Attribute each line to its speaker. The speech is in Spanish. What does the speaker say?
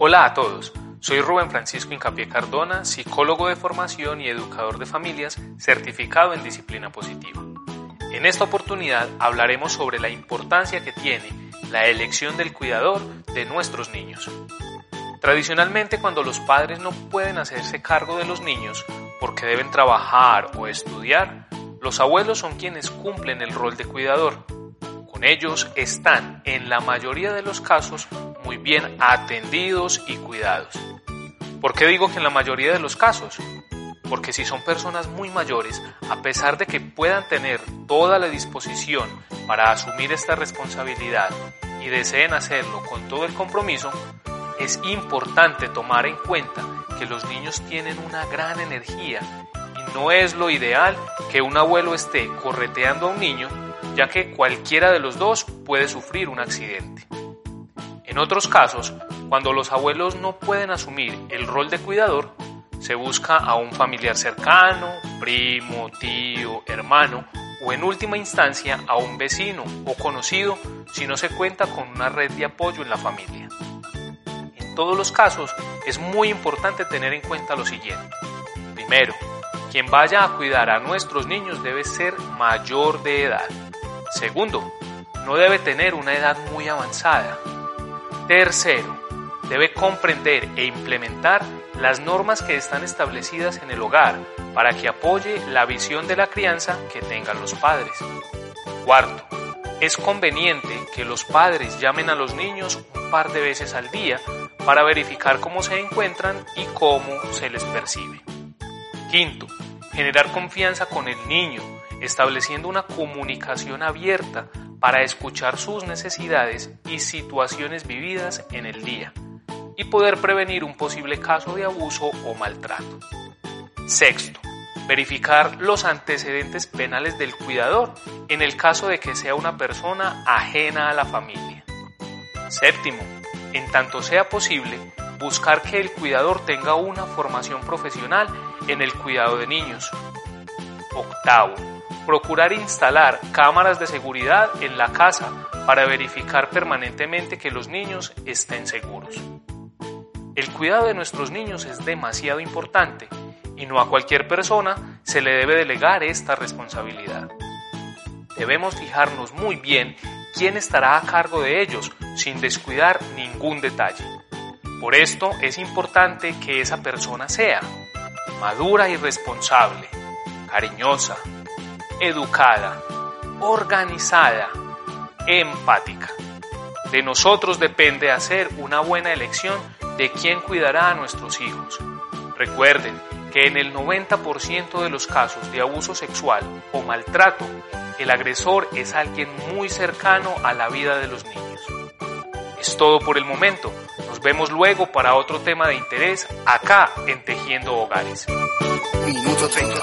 Speaker 1: Hola a todos, soy Rubén Francisco Incapié Cardona, psicólogo de formación y educador de familias certificado en disciplina positiva. En esta oportunidad hablaremos sobre la importancia que tiene la elección del cuidador de nuestros niños. Tradicionalmente cuando los padres no pueden hacerse cargo de los niños porque deben trabajar o estudiar, los abuelos son quienes cumplen el rol de cuidador. Con ellos están, en la mayoría de los casos, muy bien atendidos y cuidados. ¿Por qué digo que en la mayoría de los casos? Porque si son personas muy mayores, a pesar de que puedan tener toda la disposición para asumir esta responsabilidad y deseen hacerlo con todo el compromiso, es importante tomar en cuenta que los niños tienen una gran energía y no es lo ideal que un abuelo esté correteando a un niño, ya que cualquiera de los dos puede sufrir un accidente. En otros casos, cuando los abuelos no pueden asumir el rol de cuidador, se busca a un familiar cercano, primo, tío, hermano o en última instancia a un vecino o conocido si no se cuenta con una red de apoyo en la familia todos los casos es muy importante tener en cuenta lo siguiente. Primero, quien vaya a cuidar a nuestros niños debe ser mayor de edad. Segundo, no debe tener una edad muy avanzada. Tercero, debe comprender e implementar las normas que están establecidas en el hogar para que apoye la visión de la crianza que tengan los padres. Cuarto, es conveniente que los padres llamen a los niños un par de veces al día para verificar cómo se encuentran y cómo se les percibe. Quinto, generar confianza con el niño, estableciendo una comunicación abierta para escuchar sus necesidades y situaciones vividas en el día y poder prevenir un posible caso de abuso o maltrato. Sexto, verificar los antecedentes penales del cuidador en el caso de que sea una persona ajena a la familia. Séptimo, en tanto sea posible, buscar que el cuidador tenga una formación profesional en el cuidado de niños. Octavo, procurar instalar cámaras de seguridad en la casa para verificar permanentemente que los niños estén seguros. El cuidado de nuestros niños es demasiado importante y no a cualquier persona se le debe delegar esta responsabilidad. Debemos fijarnos muy bien quién estará a cargo de ellos sin descuidar ningún detalle. Por esto es importante que esa persona sea madura y responsable, cariñosa, educada, organizada, empática. De nosotros depende hacer una buena elección de quién cuidará a nuestros hijos. Recuerden que en el 90% de los casos de abuso sexual o maltrato, el agresor es alguien muy cercano a la vida de los niños. Es todo por el momento. Nos vemos luego para otro tema de interés acá en Tejiendo Hogares. Minuto 30,